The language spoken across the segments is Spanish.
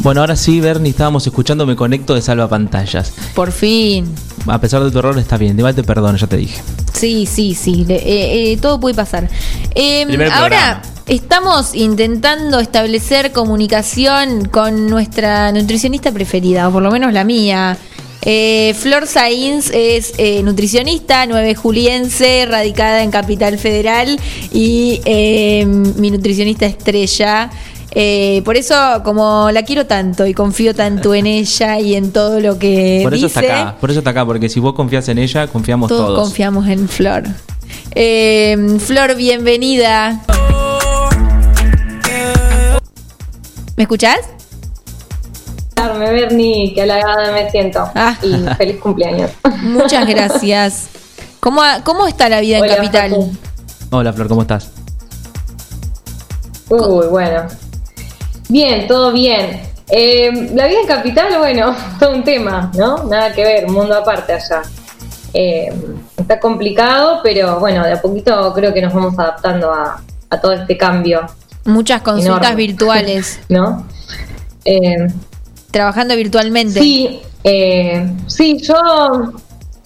Bueno, ahora sí, Bernie, estábamos escuchando Me Conecto de Salva Pantallas. Por fin. A pesar de tu error, está bien. Igual te perdono, ya te dije. Sí, sí, sí. eh, eh, todo puede pasar. Eh, Primer ahora estamos intentando establecer comunicación con nuestra nutricionista preferida, o por lo menos la mía. Eh, Flor Sainz es eh, nutricionista, nueve juliense, radicada en Capital Federal y eh, mi nutricionista estrella. Eh, por eso, como la quiero tanto y confío tanto en ella y en todo lo que Por eso dice, está acá, por eso está acá, porque si vos confías en ella, confiamos todos, todos. confiamos en Flor. Eh, Flor, bienvenida. ¿Me escuchás? Darme, Bernie, que halagada me siento. Ah. Y feliz cumpleaños. Muchas gracias. ¿Cómo, cómo está la vida en Hola, Capital? Facu. Hola, Flor, ¿cómo estás? Uy, bueno. Bien, todo bien. Eh, la vida en capital, bueno, todo un tema, ¿no? Nada que ver, mundo aparte allá. Eh, está complicado, pero bueno, de a poquito creo que nos vamos adaptando a, a todo este cambio, Muchas consultas Enorme. virtuales, ¿no? Eh, trabajando virtualmente. Sí, eh, sí, yo,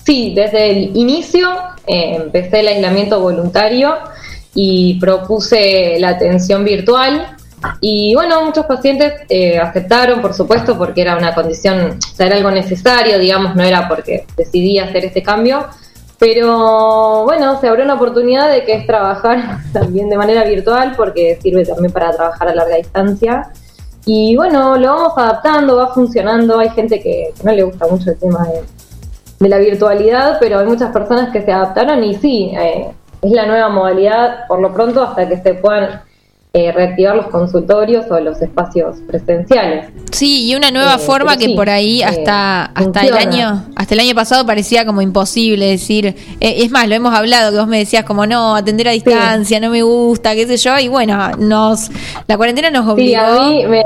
sí, desde el inicio eh, empecé el aislamiento voluntario y propuse la atención virtual. Y bueno, muchos pacientes eh, aceptaron, por supuesto, porque era una condición, o sea, era algo necesario, digamos, no era porque decidí hacer este cambio. Pero bueno, se abrió una oportunidad de que es trabajar también de manera virtual, porque sirve también para trabajar a larga distancia. Y bueno, lo vamos adaptando, va funcionando. Hay gente que, no le gusta mucho el tema de, de la virtualidad, pero hay muchas personas que se adaptaron y sí, eh, es la nueva modalidad por lo pronto hasta que se puedan eh, reactivar los consultorios o los espacios presenciales. Sí, y una nueva Eh, forma que sí, por ahí eh, hasta, hasta el año, hasta el año pasado parecía como imposible decir, eh, es más, lo hemos hablado, que vos me decías como no, atender a distancia, no me gusta, qué sé yo, y bueno, nos, la cuarentena nos Sí, obligó a mí me,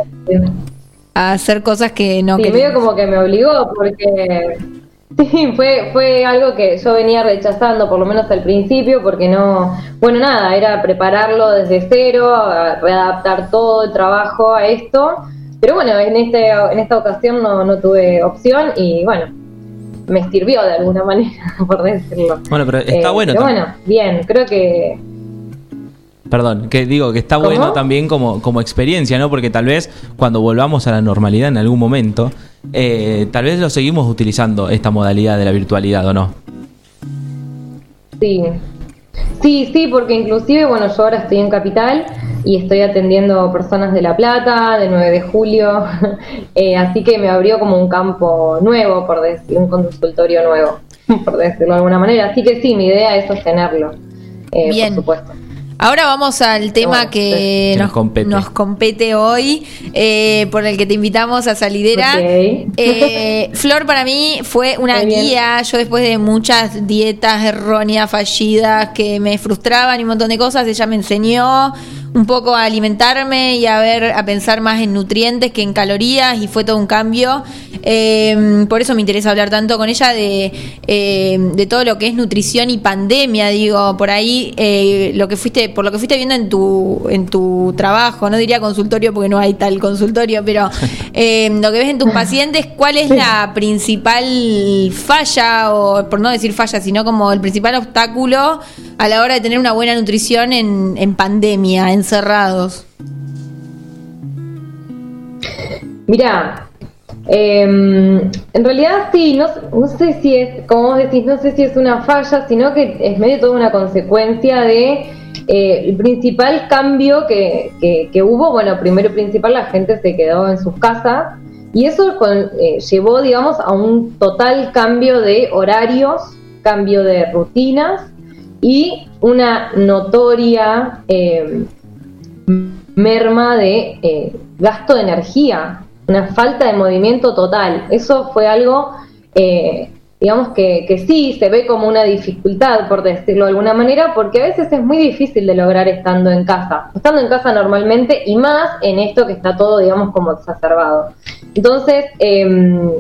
a hacer cosas que no sí, medio queríamos. como que me obligó porque sí, fue, fue algo que yo venía rechazando, por lo menos al principio, porque no, bueno, nada, era prepararlo desde cero, readaptar todo el trabajo a esto, pero bueno, en, este, en esta ocasión no, no tuve opción y bueno, me sirvió de alguna manera, por decirlo. Bueno, pero está Eh, bueno Pero bueno, bien, creo que Perdón, que digo que está ¿Cómo? bueno también como, como experiencia, ¿no? Porque tal vez cuando volvamos a la normalidad en algún momento, eh, tal vez lo seguimos utilizando esta modalidad de la virtualidad, ¿o no? Sí, sí, sí, porque inclusive, bueno, yo ahora estoy en Capital y estoy atendiendo personas de La Plata, de 9 de julio, eh, así que me abrió como un campo nuevo, por decir, un consultorio nuevo, por decirlo de alguna manera. Así que sí, mi idea es sostenerlo, eh, Bien. por supuesto. Ahora vamos al tema Bueno, que, nos, nos compete. nos compete hoy, eh, por el que te invitamos a Salidera. Eh, Flor para mí fue una guía. Yo después de muchas dietas erróneas, fallidas, que me frustraban y un montón de cosas, ella me enseñó un poco a alimentarme y a ver, a pensar más en nutrientes que en calorías y fue todo un cambio. Eh, por eso me interesa hablar tanto con ella de, eh, de todo lo que es nutrición y pandemia, digo, por ahí eh, lo que fuiste, por lo que fuiste viendo en tu, en tu trabajo, no diría consultorio porque no hay tal consultorio, pero eh, lo que ves en tus pacientes, ¿cuál es la principal falla, o por no decir falla, sino como el principal obstáculo a la hora de tener una buena nutrición en, en pandemia, encerrados? Mira, eh, en realidad sí, no, no sé si es, como vos decís, no sé si es una falla, sino que es medio toda una consecuencia de eh, el principal cambio que, que- que hubo. Bueno, primero principal la gente se quedó en sus casas y eso con- eh, llevó, digamos, a un total cambio de horarios, cambio de rutinas y una notoria eh, merma de eh, gasto de energía, una falta de movimiento total. Eso fue algo, eh, digamos, que, que sí se ve como una dificultad, por decirlo de alguna manera, porque a veces es muy difícil de lograr estando en casa, estando en casa normalmente y más en esto que está todo, digamos, como exacerbado. Entonces, em,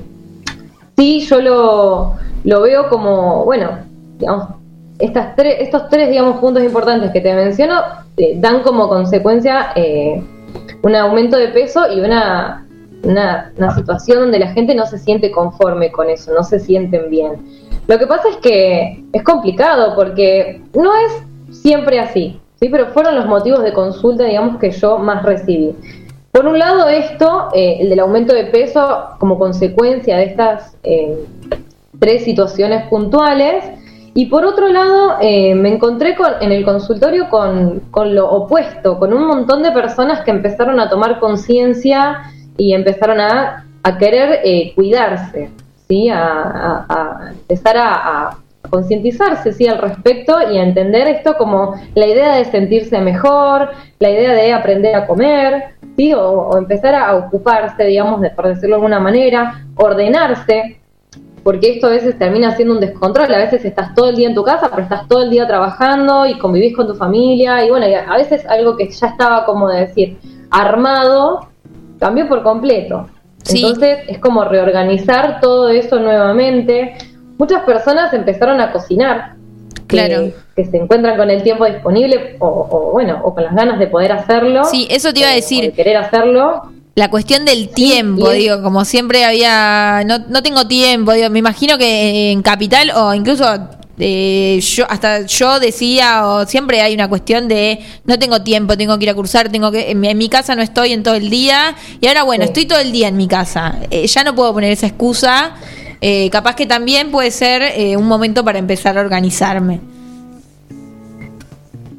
sí, yo lo, lo veo como, bueno, digamos, estas tres, estos tres, digamos, puntos importantes que te menciono eh, dan como consecuencia eh, un aumento de peso y una una, situación donde la gente no se siente conforme con eso, no se sienten bien. Lo que pasa es que es complicado porque no es siempre así, ¿sí? pero fueron los motivos de consulta, digamos, que yo más recibí. Por un lado, esto, eh, el del aumento de peso como consecuencia de estas tres situaciones puntuales. Y por otro lado, eh, me encontré con, en el consultorio con, con, lo opuesto, con un montón de personas que empezaron a tomar conciencia y empezaron a, a querer cuidarse, ¿sí? a, a, a empezar a, concientizarse ¿sí? al respecto y a entender esto como la idea de sentirse mejor, la idea de aprender a comer, ¿sí? o, empezar a ocuparse, digamos, de, por decirlo de alguna manera, ordenarse, porque esto a veces termina siendo un descontrol, a veces estás todo el día en tu casa, pero estás todo el día trabajando y convivís con tu familia, y bueno, a veces algo que ya estaba como de decir armado, cambió por completo. Entonces es como reorganizar todo eso nuevamente, muchas personas empezaron a cocinar. Claro. Que, se encuentran con el tiempo disponible o, bueno, o con las ganas de poder hacerlo. Sí, eso te iba a decir. de querer hacerlo. La cuestión del tiempo, digo, como siempre había, no, no tengo tiempo, digo, me imagino que en Capital o incluso eh, yo hasta yo decía o siempre hay una cuestión de no tengo tiempo tengo que ir a cursar tengo que en mi, casa no estoy en todo el día y ahora bueno estoy todo el día en mi casa. Eh, ya no puedo poner esa excusa. Eh, capaz que también puede ser eh, un momento para empezar a organizarme.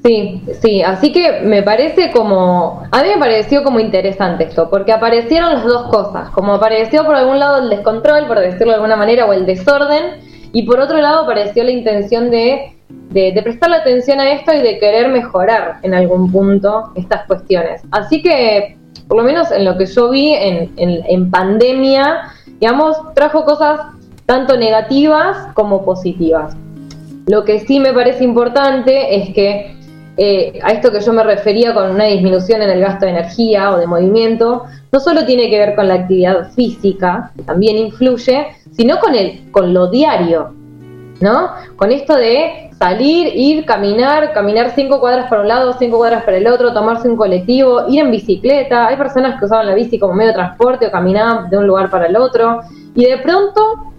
Sí, sí, así que me parece como, a mí me pareció como interesante esto, porque aparecieron las dos cosas, como apareció por algún lado el descontrol, por decirlo de alguna manera, o el desorden, y por otro lado apareció la intención de, de, prestarle atención a esto y de querer mejorar en algún punto estas cuestiones. Así que, por lo menos en lo que yo vi en, en, en pandemia, digamos, trajo cosas tanto negativas como positivas. Lo que sí me parece importante es que eh, a esto que yo me refería con una disminución en el gasto de energía o de movimiento, no solo tiene que ver con la actividad física, que también influye, sino con, el, con lo diario, ¿no? Con esto de salir, ir, caminar, caminar cinco cuadras para un lado, cinco cuadras para el otro, tomarse un colectivo, ir en bicicleta. Hay personas que usaban la bici como medio de transporte o caminaban de un lugar para el otro. Y de pronto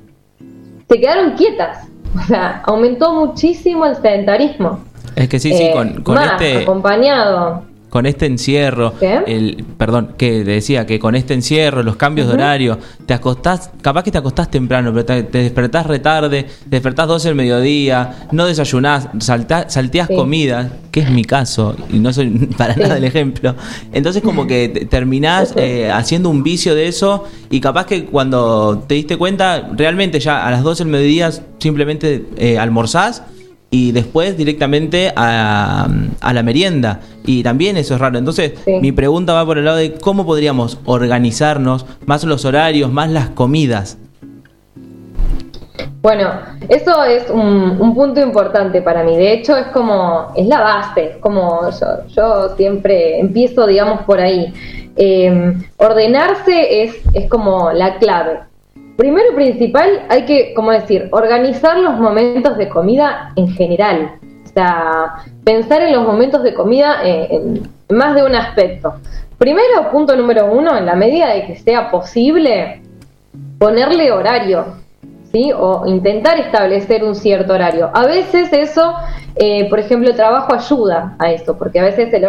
se quedaron quietas. O sea, aumentó muchísimo el sedentarismo. Es que sí, sí, con, con este. Acompañado. con este encierro, el perdón, que decía que con este encierro, los cambios de horario, te acostás, capaz que te acostás temprano, pero te, despertás retarde, te despertás 12 del mediodía, no desayunás, saltás, salteás comida, que es mi caso, y no soy para nada el ejemplo. Entonces como que terminás eh, haciendo un vicio de eso y capaz que cuando te diste cuenta, realmente ya a las 12 del mediodía simplemente eh, almorzás y después directamente a, la merienda. Y también eso es raro. Entonces, mi pregunta va por el lado de cómo podríamos organizarnos, más los horarios, más las comidas. Bueno, eso es un, punto importante para mí. De hecho, es como, es la base, como yo, yo siempre empiezo, digamos, por ahí. Eh, ordenarse es, es como la clave. Primero principal, hay que, como decir, organizar los momentos de comida en general. O sea, pensar en los momentos de comida en, más de un aspecto. Primero, punto número uno, en la medida de que sea posible, ponerle horario, ¿sí? O intentar establecer un cierto horario. A veces eso, eh, por ejemplo, el trabajo ayuda a esto, porque a veces el,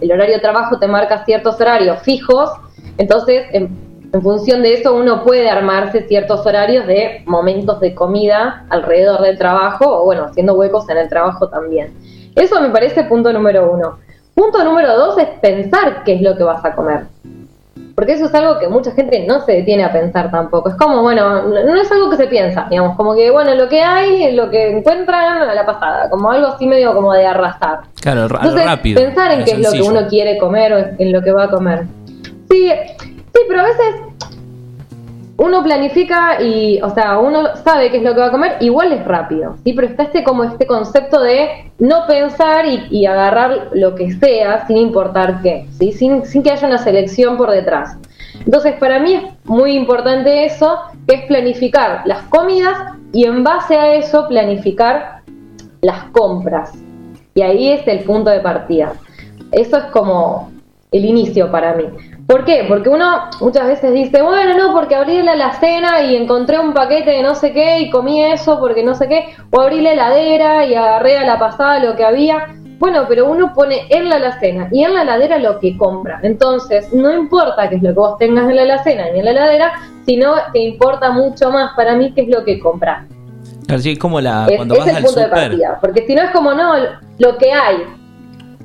el horario de trabajo te marca ciertos horarios fijos, entonces em, en función de eso uno puede armarse ciertos horarios de momentos de comida alrededor del trabajo o bueno, haciendo huecos en el trabajo también. Eso me parece punto número uno. Punto número dos es pensar qué es lo que vas a comer. Porque eso es algo que mucha gente no se detiene a pensar tampoco. Es como, bueno, no es algo que se piensa, digamos, como que, bueno, lo que hay, lo que encuentran a la pasada, como algo así medio como de arrastrar. Claro, rápido. Pensar en qué es lo que uno quiere comer o en lo que va a comer. Sí, pero a veces uno planifica y, o sea, uno sabe qué es lo que va a comer, igual es rápido, ¿sí? Pero está este como este concepto de no pensar y, agarrar lo que sea sin importar qué, ¿sí? Sin, sin que haya una selección por detrás. Entonces, para mí es muy importante eso, que es planificar las comidas y en base a eso planificar las compras. Y ahí es el punto de partida. Eso es como el inicio para mí. ¿Por qué? Porque uno muchas veces dice, bueno, no, porque abrí la alacena y encontré un paquete de no sé qué y comí eso porque no sé qué, o abrí la heladera y agarré a la pasada lo que había. Bueno, pero uno pone en la alacena y en la heladera lo que compra. Entonces, no importa qué es lo que vos tengas en la alacena ni en la heladera, sino que importa mucho más para mí qué es lo que compras. Así como la, es, cuando vas el punto de partida, porque si no es como no, lo que hay,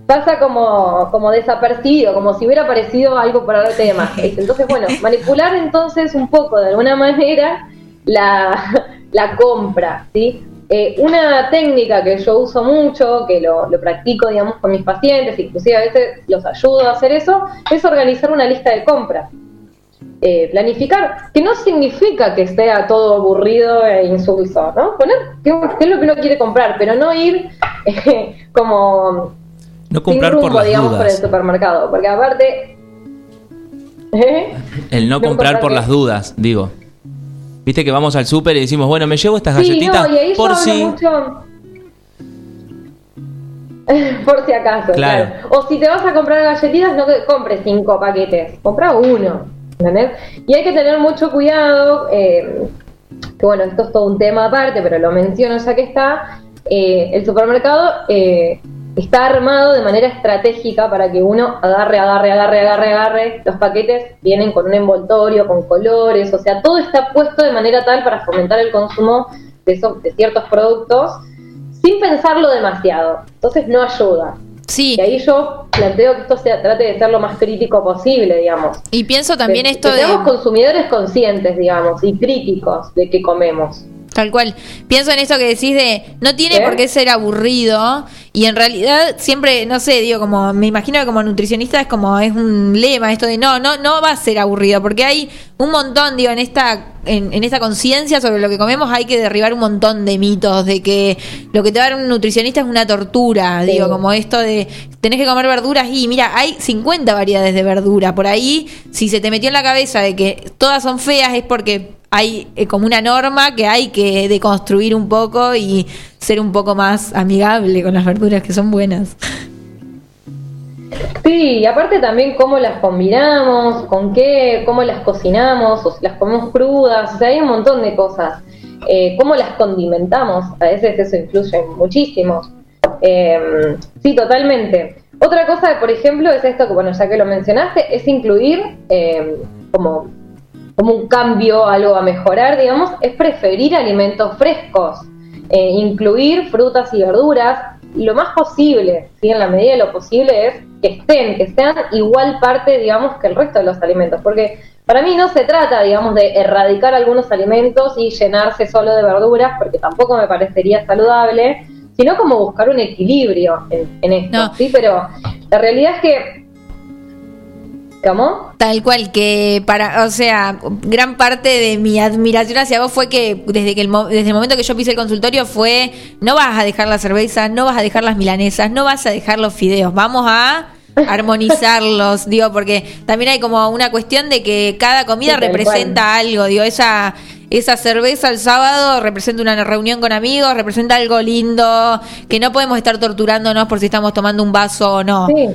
pasa como, como desapercibido, como si hubiera aparecido algo por arte de magia. Entonces, bueno, manipular entonces un poco de alguna manera la, la compra, ¿sí? Eh, una técnica que yo uso mucho, que lo, practico, digamos, con mis pacientes, inclusive a veces los ayudo a hacer eso, es organizar una lista de compras. Eh, planificar, que no significa que sea todo aburrido e insulso, ¿no? Poner qué, es lo que uno quiere comprar, pero no ir eh, como no comprar por las digamos, dudas. por el supermercado, porque aparte... El no, comprar, por las dudas, digo. Viste que vamos al súper y decimos, bueno, me llevo estas galletitas por si... por si acaso, claro. O si te vas a comprar galletitas, no compres cinco paquetes, compra uno, ¿entendés? Y hay que tener mucho cuidado, eh, que bueno, esto es todo un tema aparte, pero lo menciono ya que está, eh, el supermercado eh, está armado de manera estratégica para que uno agarre, agarre, agarre, agarre, agarre. Los paquetes vienen con un envoltorio, con colores, o sea, todo está puesto de manera tal para fomentar el consumo de, esos, de ciertos productos sin pensarlo demasiado. Entonces no ayuda. Sí. Y ahí yo planteo que esto se trate de ser lo más crítico posible, digamos. Y pienso también esto que de... Seamos consumidores conscientes, digamos, y críticos de qué comemos. Tal cual. Pienso en esto que decís de no tiene por qué ser aburrido y en realidad siempre, no sé, digo, como me imagino que como nutricionista es como es un lema esto de no, no, no va a ser aburrido porque hay un montón, digo, en esta en, en esta conciencia sobre lo que comemos hay que derribar un montón de mitos de que lo que te va a dar un nutricionista es una tortura, digo, como esto de tenés que comer verduras y mira, hay 50 variedades de verdura, por ahí si se te metió en la cabeza de que todas son feas es porque hay eh, como una norma que hay que deconstruir un poco y ser un poco más amigable con las verduras que son buenas. Sí, y aparte también cómo las combinamos, con qué, cómo las cocinamos, o si las comemos crudas, o sea, hay un montón de cosas. Eh, cómo las condimentamos, a veces eso influye muchísimo. Em, sí, totalmente. Otra cosa, por ejemplo, es esto que, bueno, ya que lo mencionaste, es incluir em, como como un cambio, algo a mejorar, digamos, es preferir alimentos frescos, eh, incluir frutas y verduras lo más posible, ¿sí? en la medida de lo posible es que estén, que sean igual parte, digamos, que el resto de los alimentos, porque para mí no se trata, digamos, de erradicar algunos alimentos y llenarse solo de verduras, porque tampoco me parecería saludable, sino como buscar un equilibrio en, esto, ¿sí? Pero la realidad es que ¿Cómo? Tal cual, que para, o sea, gran parte de mi admiración hacia vos fue que desde que el, desde el momento que yo pise el consultorio fue, no vas a dejar la cerveza, no vas a dejar las milanesas, no vas a dejar los fideos, vamos a armonizarlos, digo, porque también hay como una cuestión de que cada comida representa algo, digo, esa esa cerveza el sábado representa una reunión con amigos, representa algo lindo, que no podemos estar torturándonos por si estamos tomando un vaso o no. Sí.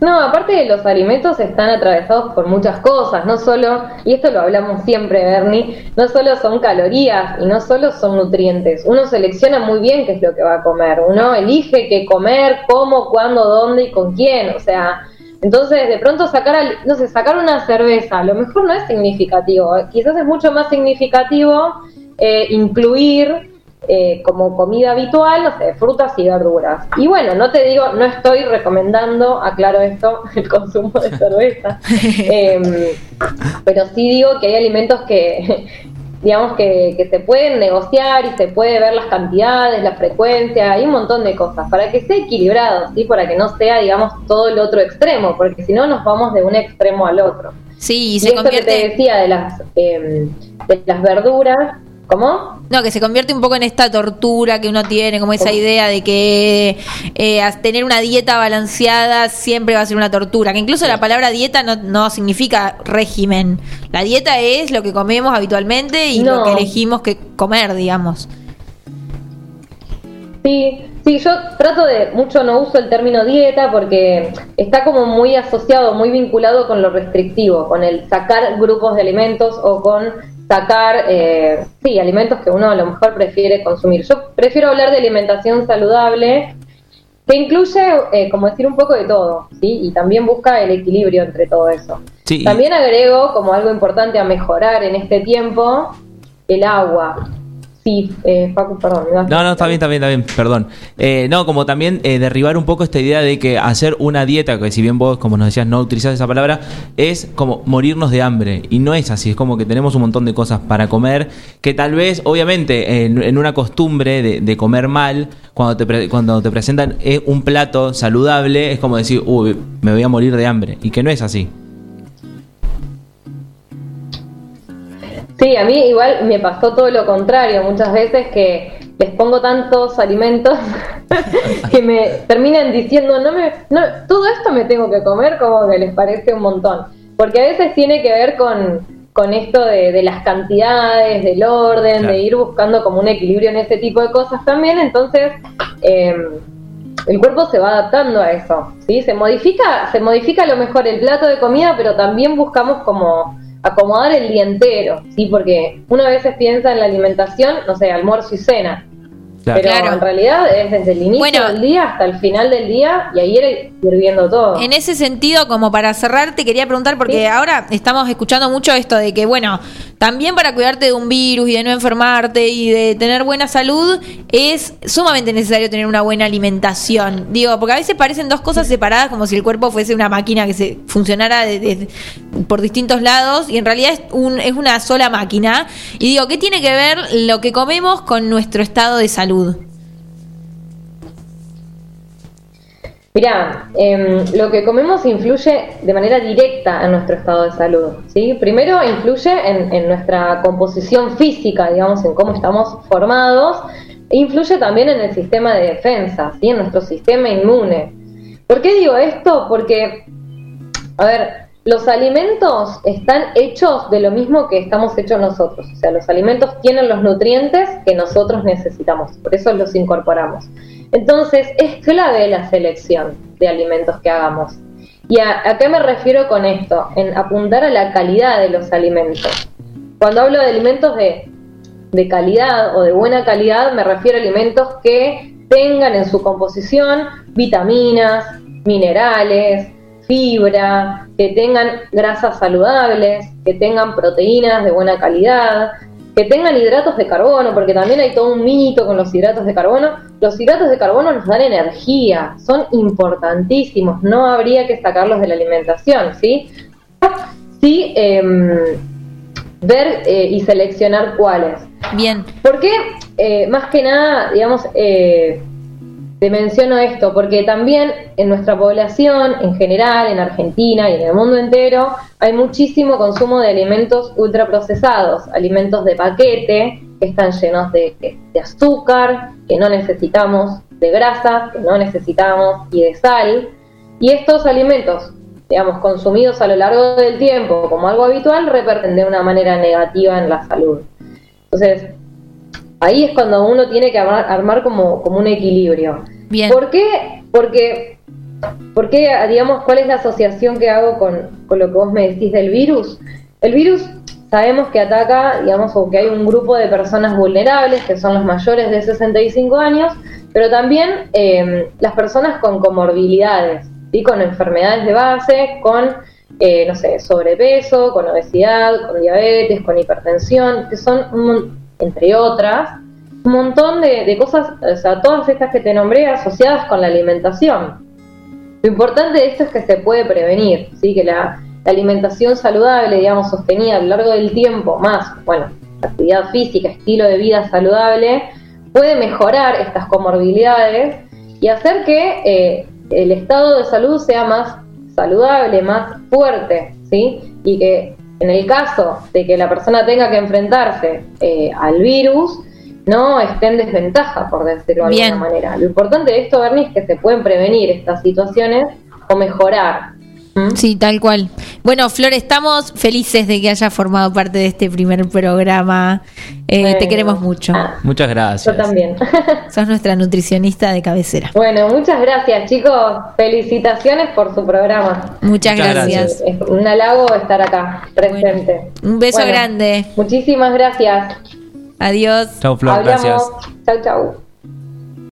No, aparte de los alimentos están atravesados por muchas cosas, no solo, y esto lo hablamos siempre, Bernie, no solo son calorías y no solo son nutrientes. Uno selecciona muy bien qué es lo que va a comer, uno elige qué comer, cómo, cuándo, dónde y con quién. O sea, entonces de pronto sacar, no sé, sacar una cerveza, a lo mejor no es significativo, quizás es mucho más significativo eh, incluir eh, como comida habitual, no sé, frutas y verduras. Y bueno, no te digo, no estoy recomendando, aclaro esto, el consumo de cerveza, em, pero sí digo que hay alimentos que, digamos, que, que, se pueden negociar y se puede ver las cantidades, la frecuencia, hay un montón de cosas, para que sea equilibrado, ¿sí? Para que no sea, digamos, todo el otro extremo, porque si no nos vamos de un extremo al otro. Sí, y se convierte... que te decía de las, eh, de las verduras, ¿Cómo? No, que se convierte un poco en esta tortura que uno tiene, como esa idea de que eh, tener una dieta balanceada siempre va a ser una tortura. Que incluso la palabra dieta no, no significa régimen. La dieta es lo que comemos habitualmente y lo que elegimos que comer, digamos. Sí, Sí, yo trato de, mucho no uso el término dieta porque está como muy asociado, muy vinculado con lo restrictivo, con el sacar grupos de alimentos o con sacar, eh, sí, alimentos que uno a lo mejor prefiere consumir. Yo prefiero hablar de alimentación saludable que incluye, eh, como decir, un poco de todo, ¿sí? Y también busca el equilibrio entre todo eso. También agrego como algo importante a mejorar en este tiempo el agua. Sí, eh, perdón. No, no, está bien, está bien, está bien, perdón. Eh, no, como también eh, derribar un poco esta idea de que hacer una dieta, que si bien vos, como nos decías, no utilizás esa palabra, es como morirnos de hambre. Y no es así, es como que tenemos un montón de cosas para comer, que tal vez, obviamente, en, una costumbre de, comer mal, cuando te, cuando te presentan un plato saludable, es como decir, uy, me voy a morir de hambre. Y que no es así. Sí, a mí igual me pasó todo lo contrario, muchas veces que les pongo tantos alimentos que me terminan diciendo, no me, no, todo esto me tengo que comer, como que les parece un montón. Porque a veces tiene que ver con, con esto de, las cantidades, del orden, de ir buscando como un equilibrio en ese tipo de cosas también, entonces em, el cuerpo se va adaptando a eso, ¿sí? Se modifica, se modifica a lo mejor el plato de comida, pero también buscamos como acomodar el día entero, ¿sí? Porque uno a veces piensa en la alimentación, no sé, almuerzo y cena. Pero en realidad es desde el inicio del día hasta el final del día y ahí ir viendo todo. En ese sentido, como para cerrar, te quería preguntar, porque ahora estamos escuchando mucho esto de que, bueno, también para cuidarte de un virus y de no enfermarte y de tener buena salud, es sumamente necesario tener una buena alimentación. Digo, porque a veces parecen dos cosas separadas, como si el cuerpo fuese una máquina que se funcionara por distintos lados y en realidad es, un, es una sola máquina. Y digo, ¿qué tiene que ver lo que comemos con nuestro estado de salud? Mira, em, lo que comemos influye de manera directa en nuestro estado de salud. ¿sí? Primero influye en, nuestra composición física, digamos, en cómo estamos formados, influye también en el sistema de defensa, ¿sí? en nuestro sistema inmune. ¿Por qué digo esto? Porque, a ver, los alimentos están hechos de lo mismo que estamos hechos nosotros. O sea, los alimentos tienen los nutrientes que nosotros necesitamos, por eso los incorporamos. Entonces, es clave la selección de alimentos que hagamos. ¿Y a, qué me refiero con esto? En apuntar a la calidad de los alimentos. Cuando hablo de alimentos de, de calidad o de buena calidad, me refiero a alimentos que tengan en su composición vitaminas, minerales, fibra, que tengan grasas saludables, que tengan proteínas de buena calidad, que tengan hidratos de carbono, porque también hay todo un mito con los hidratos de carbono. Los hidratos de carbono nos dan energía, son importantísimos, no habría que sacarlos de la alimentación, ¿sí? Sí, em, ver eh, y seleccionar cuáles. Bien. Porque, eh, más que nada, digamos, eh, te menciono esto porque también en nuestra población, en general, en Argentina y en el mundo entero, hay muchísimo consumo de alimentos ultraprocesados, alimentos de paquete que están llenos de, azúcar, que no necesitamos, de grasas, que no necesitamos y de sal. Y estos alimentos, digamos, consumidos a lo largo del tiempo como algo habitual, reperten de una manera negativa en la salud. Entonces, ahí es cuando uno tiene que armar, como, como un equilibrio. ¿Por qué? Porque, porque, digamos, ¿cuál es la asociación que hago con, lo que vos me decís del virus? El virus sabemos que ataca, digamos, o que hay un grupo de personas vulnerables, que son los mayores de 65 años, pero también em, las personas con comorbilidades, ¿sí? con enfermedades de base, con, eh, no sé, sobrepeso, con obesidad, con diabetes, con hipertensión, que son, entre otras, un montón de, cosas, o sea, todas estas que te nombré asociadas con la alimentación. Lo importante de esto es que se puede prevenir, ¿sí? que la, alimentación saludable, digamos, sostenida a lo largo del tiempo, más, bueno, actividad física, estilo de vida saludable, puede mejorar estas comorbilidades y hacer que eh, el estado de salud sea más saludable, más fuerte, ¿sí? Y que en el caso de que la persona tenga que enfrentarse eh, al virus, no esté en desventaja, por decirlo de alguna manera. Lo importante de esto, Bernie, es que se pueden prevenir estas situaciones o mejorar. Sí, tal cual. Bueno, Flor, estamos felices de que hayas formado parte de este primer programa. Eh, te queremos mucho. Ah, muchas gracias. Yo también. Sos nuestra nutricionista de cabecera. Bueno, muchas gracias, chicos. Felicitaciones por su programa. Muchas, gracias. Es un halago estar acá, presente. un beso grande. Muchísimas gracias. Adiós. Chau, Flor. Gracias. Chau, chau.